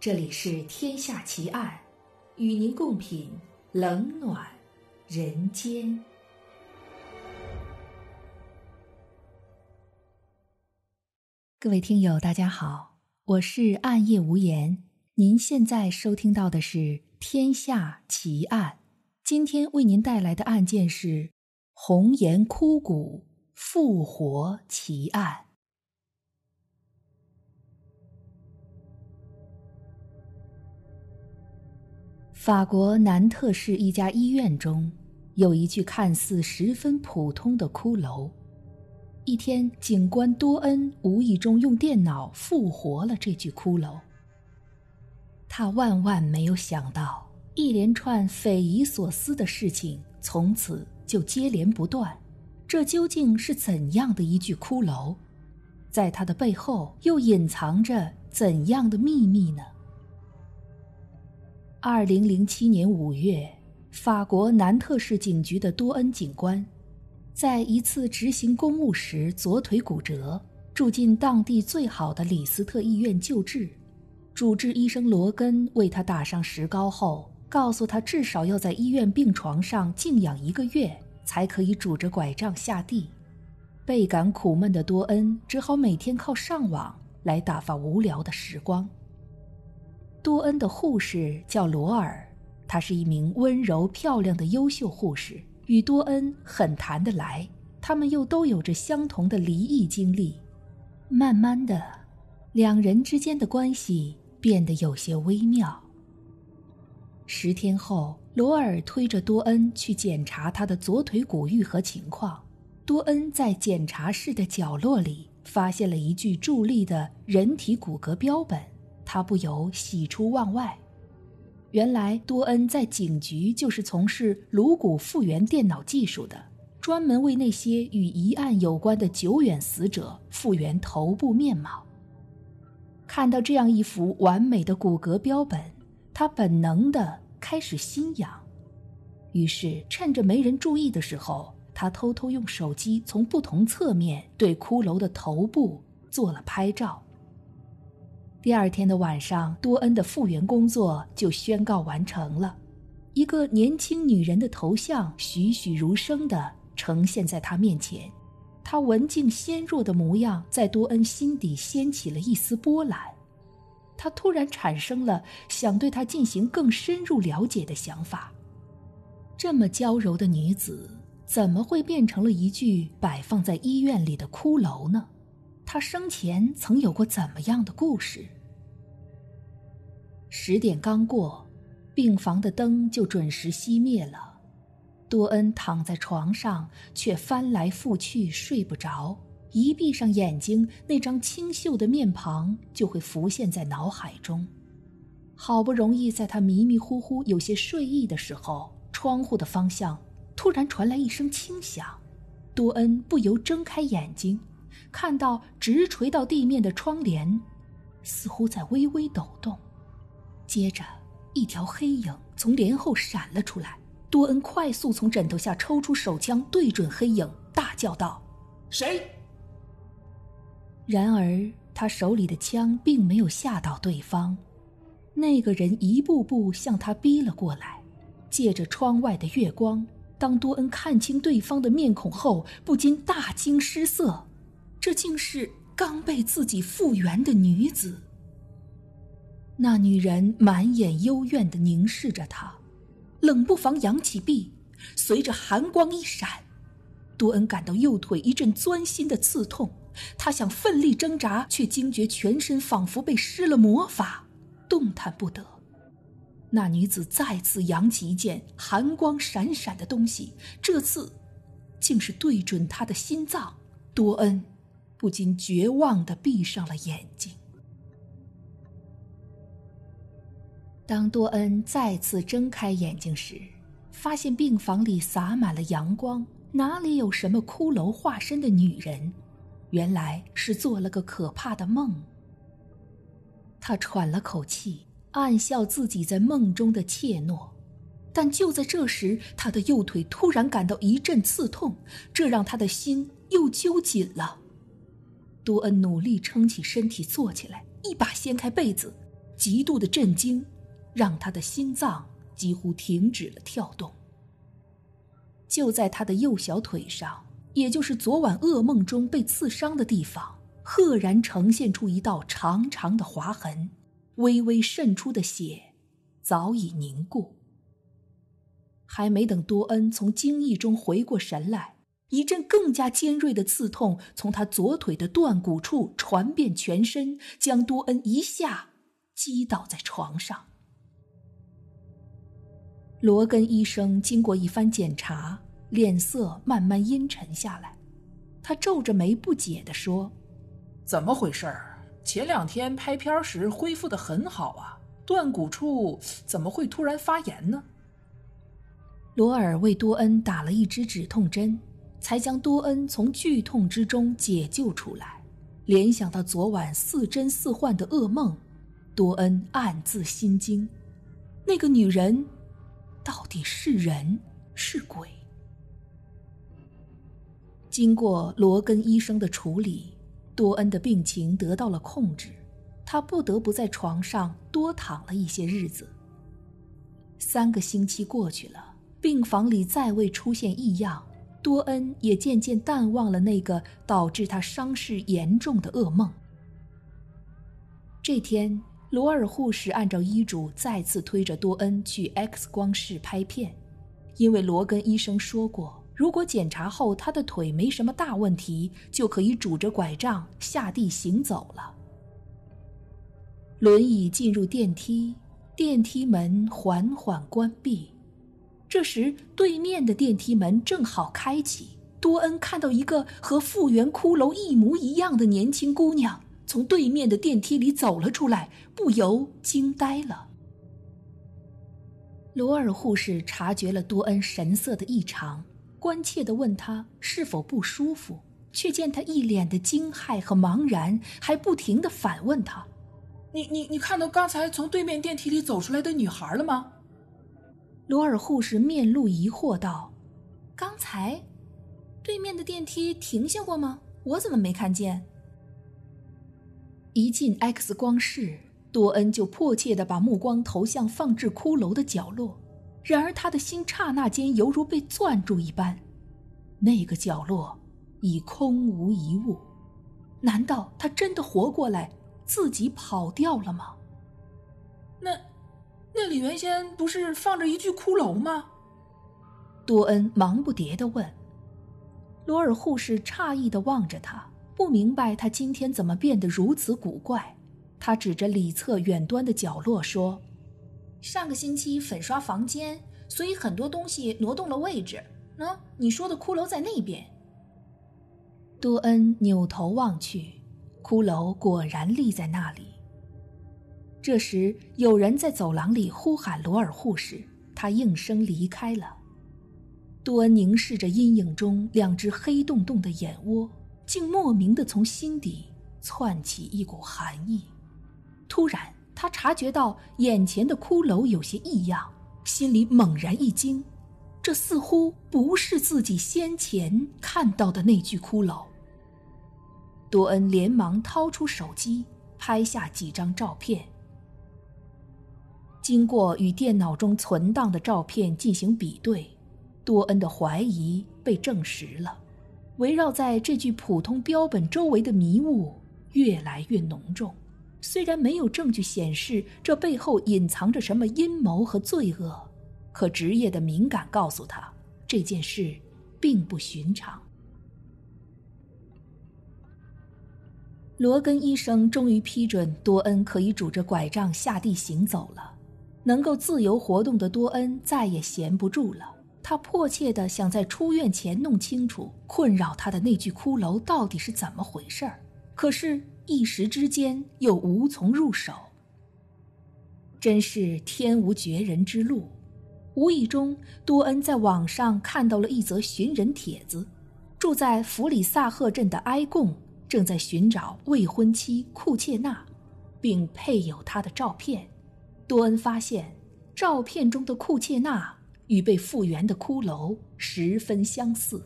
这里是《天下奇案》，与您共品冷暖人间。各位听友，大家好，我是暗夜无言。您现在收听到的是《天下奇案》，今天为您带来的案件是红颜枯骨复活奇案。法国南特市一家医院中，有一具看似十分普通的骷髅。一天，警官多恩无意中用电脑复活了这具骷髅。他万万没有想到，一连串匪夷所思的事情从此就接连不断。这究竟是怎样的一具骷髅？在他的背后又隐藏着怎样的秘密呢？二零零七年五月，法国南特市警局的多恩警官，在一次执行公务时左腿骨折，住进当地最好的李斯特医院救治。主治医生罗根为他打上石膏后，告诉他至少要在医院病床上静养一个月，才可以拄着拐杖下地。倍感苦闷的多恩只好每天靠上网来打发无聊的时光。多恩的护士叫罗尔，她是一名温柔漂亮的优秀护士，与多恩很谈得来。他们又都有着相同的离异经历，慢慢的，两人之间的关系变得有些微妙。十天后，罗尔推着多恩去检查他的左腿骨愈合情况。多恩在检查室的角落里发现了一具伫立的人体骨骼标本。他不由喜出望外，原来多恩在警局就是从事颅骨复原电脑技术的，专门为那些与疑案有关的久远死者复原头部面貌。看到这样一幅完美的骨骼标本，他本能的开始心痒，于是趁着没人注意的时候，他偷偷用手机从不同侧面对骷髅的头部做了拍照。第二天的晚上，多恩的复原工作就宣告完成了。一个年轻女人的头像栩栩如生地呈现在他面前，她文静纤弱的模样在多恩心底掀起了一丝波澜。他突然产生了想对她进行更深入了解的想法。这么娇柔的女子，怎么会变成了一具摆放在医院里的骷髅呢？他生前曾有过怎么样的故事？十点刚过，病房的灯就准时熄灭了。多恩躺在床上，却翻来覆去睡不着。一闭上眼睛，那张清秀的面庞就会浮现在脑海中。好不容易在他迷迷糊糊、有些睡意的时候，窗户的方向突然传来一声轻响。多恩不由睁开眼睛。看到直垂到地面的窗帘，似乎在微微抖动。接着，一条黑影从帘后闪了出来。多恩快速从枕头下抽出手枪，对准黑影，大叫道：“谁？”然而，他手里的枪并没有吓到对方。那个人一步步向他逼了过来，借着窗外的月光，当多恩看清对方的面孔后，不禁大惊失色。这竟是刚被自己复原的女子。那女人满眼幽怨的凝视着他，冷不防扬起臂，随着寒光一闪，多恩感到右腿一阵钻心的刺痛。他想奋力挣扎，却惊觉全身仿佛被施了魔法，动弹不得。那女子再次扬起一件寒光闪闪的东西，这次竟是对准他的心脏。多恩。不禁绝望的闭上了眼睛。当多恩再次睁开眼睛时，发现病房里洒满了阳光，哪里有什么骷髅化身的女人？原来是做了个可怕的梦。他喘了口气，暗笑自己在梦中的怯懦。但就在这时，他的右腿突然感到一阵刺痛，这让他的心又揪紧了。多恩努力撑起身体，坐起来，一把掀开被子，极度的震惊，让他的心脏几乎停止了跳动。就在他的右小腿上，也就是昨晚噩梦中被刺伤的地方，赫然呈现出一道长长的划痕，微微渗出的血早已凝固。还没等多恩从惊异中回过神来，一阵更加尖锐的刺痛从他左腿的断骨处传遍全身，将多恩一下击倒在床上。罗根医生经过一番检查，脸色慢慢阴沉下来。他皱着眉不解地说：“怎么回事儿？前两天拍片时恢复的很好啊，断骨处怎么会突然发炎呢？”罗尔为多恩打了一支止痛针，才将多恩从剧痛之中解救出来。联想到昨晚似真似幻的噩梦，多恩暗自心惊：那个女人。到底是人是鬼？经过罗根医生的处理，多恩的病情得到了控制，他不得不在床上多躺了一些日子。三个星期过去了，病房里再未出现异样，多恩也渐渐淡忘了那个导致他伤势严重的噩梦。这天。罗尔护士按照医嘱再次推着多恩去 X 光室拍片，因为罗根医生说过，如果检查后他的腿没什么大问题，就可以拄着拐杖下地行走了。轮椅进入电梯，电梯门缓缓关闭，这时对面的电梯门正好开启，多恩看到一个和复原骷髅一模一样的年轻姑娘。从对面的电梯里走了出来，不由惊呆了。罗尔护士察觉了多恩神色的异常，关切地问他是否不舒服，却见他一脸的惊骇和茫然，还不停地反问他：“你你你看到刚才从对面电梯里走出来的女孩了吗？”罗尔护士面露疑惑道：“刚才，对面的电梯停下过吗？我怎么没看见？”一进 X 光室，多恩就迫切地把目光投向放置骷髅的角落。然而，他的心刹那间犹如被攥住一般，那个角落已空无一物。难道他真的活过来，自己跑掉了吗？那，里原先不是放着一具骷髅吗？多恩忙不迭地问。罗尔护士诧异地望着他。不明白他今天怎么变得如此古怪，他指着里侧远端的角落说：“上个星期粉刷房间，所以很多东西挪动了位置。喏，你说的骷髅在那边。”多恩扭头望去，骷髅果然立在那里。这时，有人在走廊里呼喊罗尔护士，他应声离开了。多恩凝视着阴影中两只黑洞洞的眼窝。竟莫名的从心底窜起一股寒意。突然，他察觉到眼前的骷髅有些异样，心里猛然一惊，这似乎不是自己先前看到的那具骷髅。多恩连忙掏出手机，拍下几张照片。经过与电脑中存档的照片进行比对，多恩的怀疑被证实了。围绕在这具普通标本周围的迷雾越来越浓重，虽然没有证据显示这背后隐藏着什么阴谋和罪恶，可职业的敏感告诉他这件事并不寻常。罗根医生终于批准多恩可以拄着拐杖下地行走了，能够自由活动的多恩再也闲不住了。他迫切地想在出院前弄清楚困扰他的那具骷髅到底是怎么回事儿，可是，一时之间又无从入手。真是天无绝人之路。无意中，多恩在网上看到了一则寻人帖子：住在弗里萨赫镇的埃贡正在寻找未婚妻库切纳，并配有她的照片。多恩发现，照片中的库切纳。与被复原的骷髅十分相似。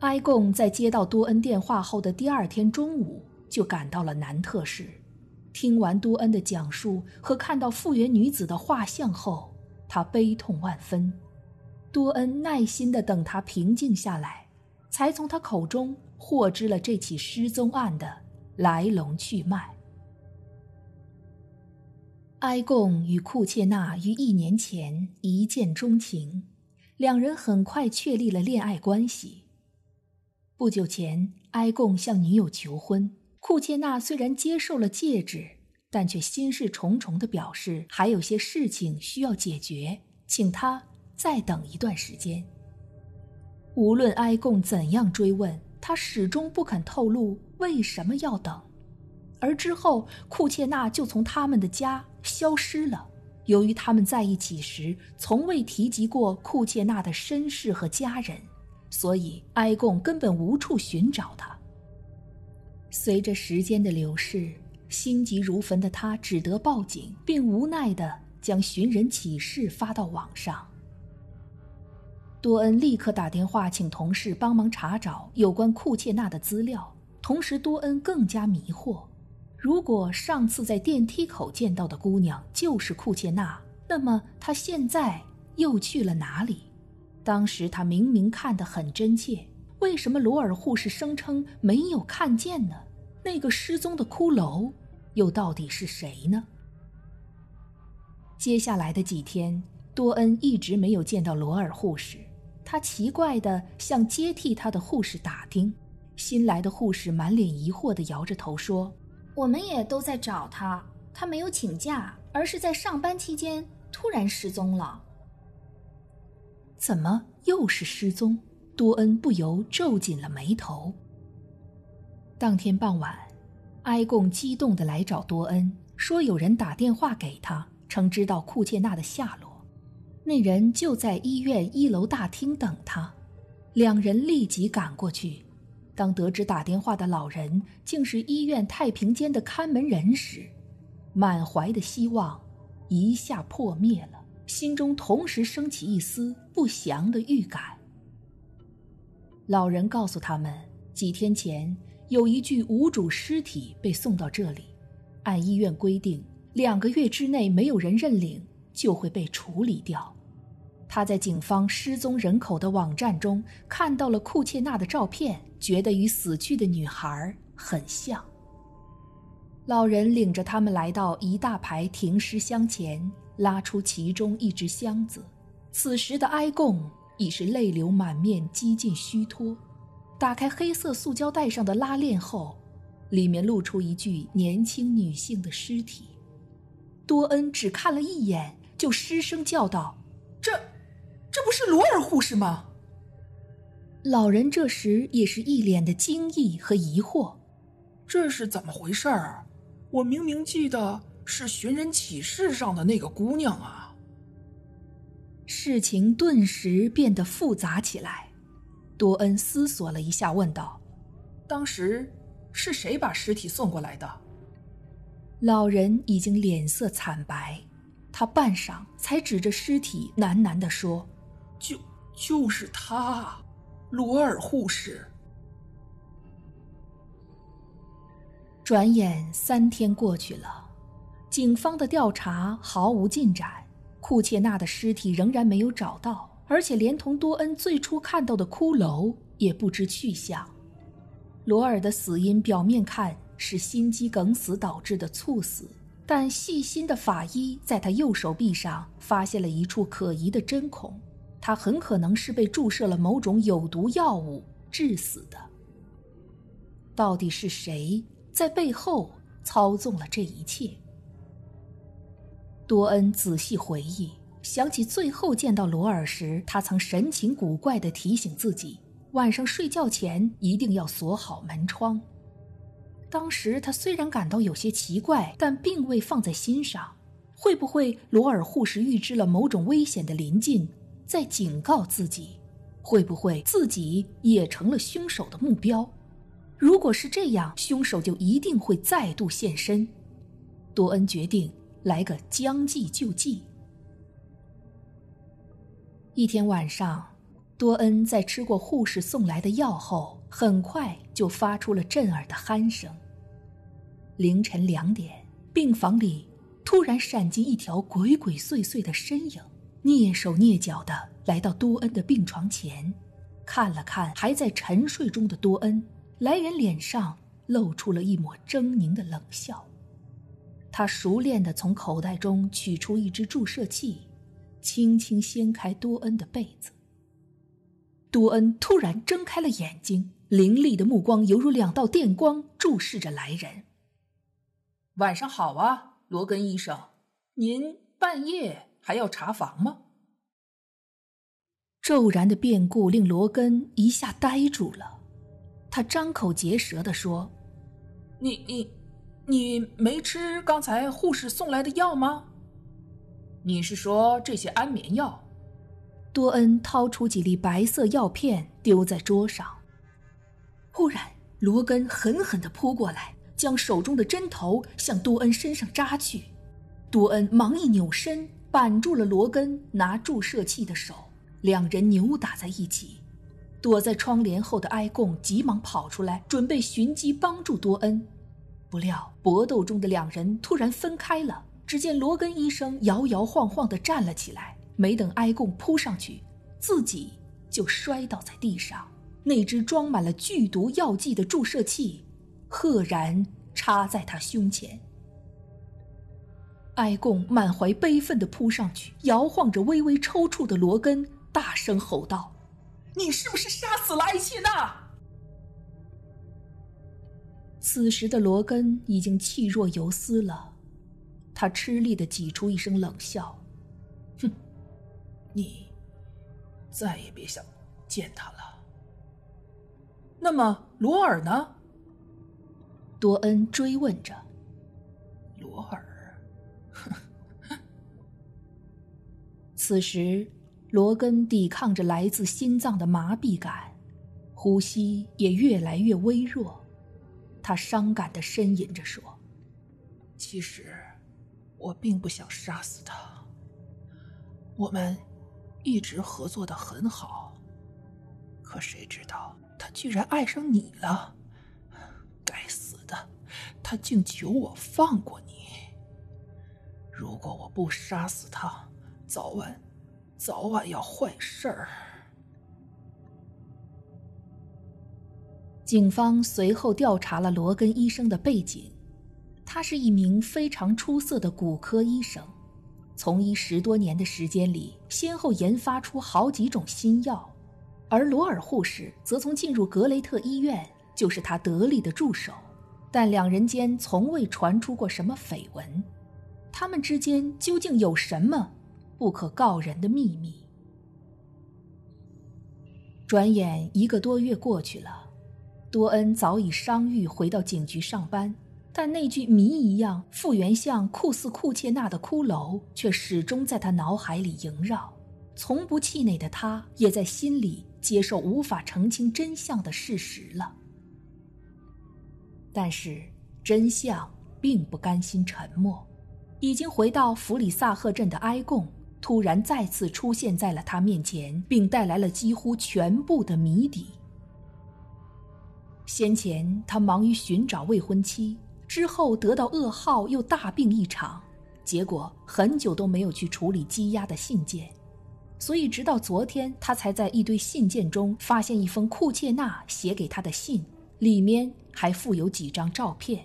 埃贡在接到多恩电话后的第二天中午就赶到了南特市，听完多恩的讲述和看到复原女子的画像后，他悲痛万分。多恩耐心地等他平静下来，才从他口中获知了这起失踪案的来龙去脉。埃贡与库切纳于一年前一见钟情，两人很快确立了恋爱关系。不久前，埃贡向女友求婚，库切纳虽然接受了戒指，但却心事重重地表示还有些事情需要解决，请他再等一段时间。无论埃贡怎样追问，他始终不肯透露为什么要等。而之后，库切纳就从他们的家消失了。由于他们在一起时从未提及过库切纳的身世和家人，所以埃贡根本无处寻找他。随着时间的流逝，心急如焚的他只得报警，并无奈地将寻人启事发到网上。多恩立刻打电话请同事帮忙查找有关库切纳的资料，同时多恩更加迷惑。如果上次在电梯口见到的姑娘就是库切娜，那么她现在又去了哪里？当时她明明看得很真切，为什么罗尔护士声称没有看见呢？那个失踪的骷髅又到底是谁呢？接下来的几天，多恩一直没有见到罗尔护士，他奇怪地向接替他的护士打听，新来的护士满脸疑惑地摇着头说。我们也都在找他，他没有请假，而是在上班期间突然失踪了。怎么又是失踪？多恩不由皱紧了眉头。当天傍晚，埃贡激动的来找多恩，说有人打电话给他，称知道库切纳的下落。那人就在医院一楼大厅等他，两人立即赶过去。当得知打电话的老人竟是医院太平间的看门人时，满怀的希望一下破灭了，心中同时升起一丝不祥的预感。老人告诉他们，几天前有一具无主尸体被送到这里，按医院规定，两个月之内没有人认领，就会被处理掉。他在警方失踪人口的网站中看到了库切纳的照片，觉得与死去的女孩很像。老人领着他们来到一大排停尸箱前，拉出其中一只箱子。此时的埃贡已是泪流满面，几近虚脱。打开黑色塑胶袋上的拉链后，里面露出一具年轻女性的尸体。多恩只看了一眼，就失声叫道：“这！”这不是罗尔护士吗？老人这时也是一脸的惊异和疑惑，这是怎么回事儿？我明明记得是寻人启事上的那个姑娘啊！事情顿时变得复杂起来。多恩思索了一下，问道：“当时是谁把尸体送过来的？”老人已经脸色惨白，他半晌才指着尸体喃喃地说。就就是他，罗尔护士。转眼三天过去了，警方的调查毫无进展，库切纳的尸体仍然没有找到，而且连同多恩最初看到的骷髅也不知去向。罗尔的死因表面看是心肌梗死导致的猝死，但细心的法医在他右手臂上发现了一处可疑的针孔。他很可能是被注射了某种有毒药物致死的。到底是谁在背后操纵了这一切？多恩仔细回忆，想起最后见到罗尔时，他曾神情古怪地提醒自己，晚上睡觉前一定要锁好门窗。当时他虽然感到有些奇怪，但并未放在心上。会不会罗尔护士预知了某种危险的临近？在警告自己，会不会自己也成了凶手的目标？如果是这样，凶手就一定会再度现身。多恩决定来个将计就计。一天晚上，多恩在吃过护士送来的药后，很快就发出了震耳的鼾声。凌晨两点，病房里突然闪进一条鬼鬼祟祟的身影，蹑手蹑脚的来到多恩的病床前，看了看还在沉睡中的多恩，来人脸上露出了一抹狰狞的冷笑。他熟练的从口袋中取出一支注射器，轻轻掀开多恩的被子。多恩突然睁开了眼睛，凌厉的目光犹如两道电光注视着来人。晚上好啊，罗根医生，您半夜还要查房吗？骤然的变故令罗根一下呆住了，他张口结舌地说：“你你，你没吃刚才护士送来的药吗？你是说这些安眠药？”多恩掏出几粒白色药片丢在桌上，忽然罗根狠狠地扑过来。将手中的针头向多恩身上扎去，多恩忙一扭身，扳住了罗根拿注射器的手，两人扭打在一起。躲在窗帘后的埃贡急忙跑出来，准备寻机帮助多恩，不料搏斗中的两人突然分开了。只见罗根医生摇摇晃晃地站了起来，没等埃贡扑上去，自己就摔倒在地上。那只装满了剧毒药剂的注射器。赫然插在他胸前，埃贡满怀悲愤地扑上去，摇晃着微微抽搐的罗根，大声吼道：“你是不是杀死了埃切娜？”此时的罗根已经气若游丝了，他吃力地挤出一声冷笑：“哼，你再也别想见他了。那么罗尔呢？”多恩追问着：“罗尔。”此时，罗根抵抗着来自心脏的麻痹感，呼吸也越来越微弱。他伤感的呻吟着说：“其实，我并不想杀死他。我们一直合作的很好，可谁知道他居然爱上你了。”该死的他竟求我放过你。如果我不杀死他，早晚，早晚要坏事儿。警方随后调查了罗根医生的背景，他是一名非常出色的骨科医生，从医十多年的时间里，先后研发出好几种新药，而罗尔护士则从进入格雷特医院就是他得力的助手。但两人间从未传出过什么绯闻，他们之间究竟有什么不可告人的秘密？转眼一个多月过去了，多恩早已伤愈，回到警局上班，但那具谜一样复原像库斯库切纳的骷髅却始终在他脑海里萦绕。从不气馁的他，也在心里接受无法澄清真相的事实了。但是真相并不甘心沉默，已经回到弗里萨赫镇的埃贡突然再次出现在了他面前，并带来了几乎全部的谜底。先前他忙于寻找未婚妻，之后得到噩耗又大病一场，结果很久都没有去处理积压的信件，所以直到昨天他才在一堆信件中发现一封库切纳写给他的信，里面。还附有几张照片。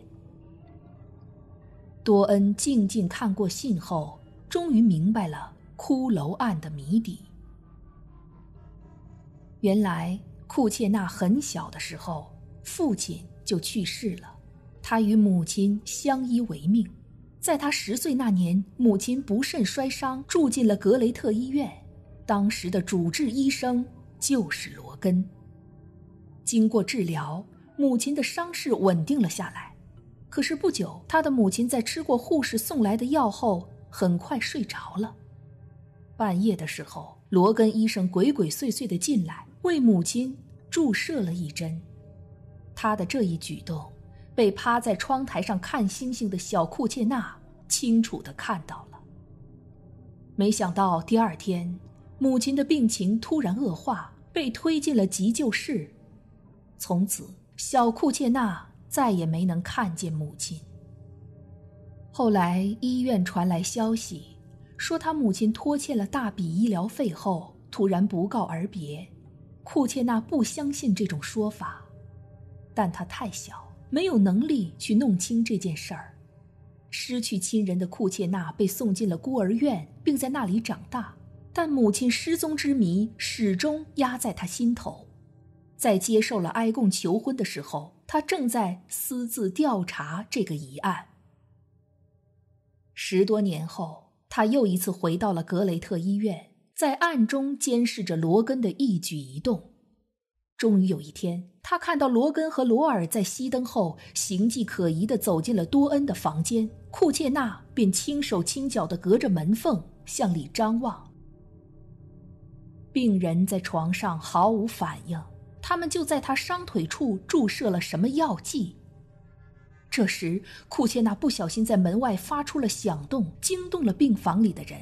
多恩静静看过信后，终于明白了骷髅案的谜底。原来库切纳很小的时候，父亲就去世了，他与母亲相依为命。在他十岁那年，母亲不慎摔伤，住进了格雷特医院。当时的主治医生就是罗根。经过治疗。母亲的伤势稳定了下来，可是不久，他的母亲在吃过护士送来的药后，很快睡着了。半夜的时候，罗根医生鬼鬼祟祟的进来，为母亲注射了一针。他的这一举动，被趴在窗台上看星星的小库切纳清楚的看到了。没想到第二天，母亲的病情突然恶化，被推进了急救室，从此。小库切纳再也没能看见母亲。后来医院传来消息，说他母亲拖欠了大笔医疗费后，突然不告而别。库切纳不相信这种说法，但他太小，没有能力去弄清这件事儿。失去亲人的库切纳被送进了孤儿院，并在那里长大。但母亲失踪之谜始终压在他心头。在接受了埃贡求婚的时候，他正在私自调查这个疑案。十多年后，他又一次回到了格雷特医院，在暗中监视着罗根的一举一动。终于有一天，他看到罗根和罗尔在熄灯后形迹可疑地走进了多恩的房间，库切纳便轻手轻脚地隔着门缝向里张望。病人在床上毫无反应，他们就在他伤腿处注射了什么药剂。这时，库切纳不小心在门外发出了响动，惊动了病房里的人。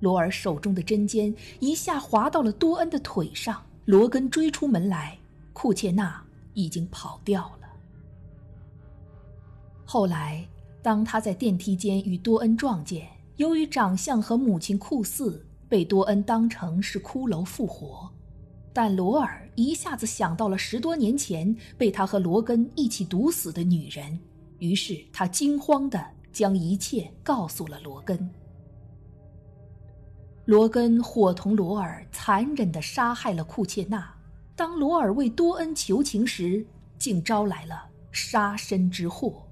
罗尔手中的针尖一下划到了多恩的腿上。罗根追出门来，库切纳已经跑掉了。后来，当他在电梯间与多恩撞见，由于长相和母亲酷似，被多恩当成是骷髅复活。但罗尔一下子想到了十多年前被他和罗根一起毒死的女人，于是他惊慌地将一切告诉了罗根。罗根伙同罗尔残忍地杀害了库切纳。当罗尔为多恩求情时，竟招来了杀身之祸。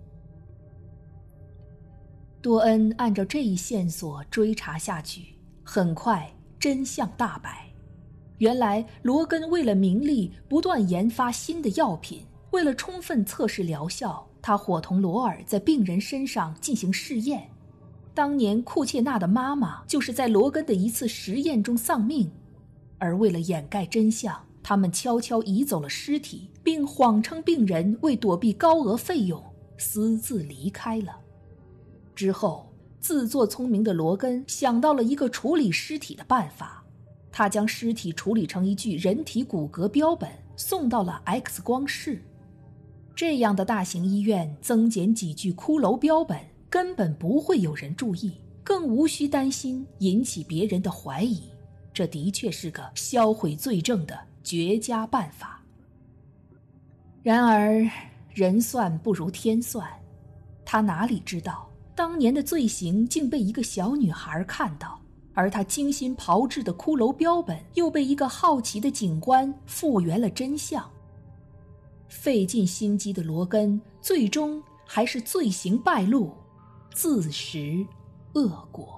多恩按照这一线索追查下去，很快真相大白。原来罗根为了名利，不断研发新的药品。为了充分测试疗效，他伙同罗尔在病人身上进行试验。当年库切纳的妈妈就是在罗根的一次实验中丧命，而为了掩盖真相，他们悄悄移走了尸体，并谎称病人为躲避高额费用私自离开了。之后，自作聪明的罗根想到了一个处理尸体的办法，他将尸体处理成一具人体骨骼标本，送到了 X 光室。这样的大型医院增减几具骷髅标本。根本不会有人注意，更无需担心引起别人的怀疑。这的确是个销毁罪证的绝佳办法。然而，人算不如天算，他哪里知道，当年的罪行竟被一个小女孩看到，而他精心炮制的骷髅标本又被一个好奇的警官复原了真相。费尽心机的罗根，最终还是罪行败露。自食恶果。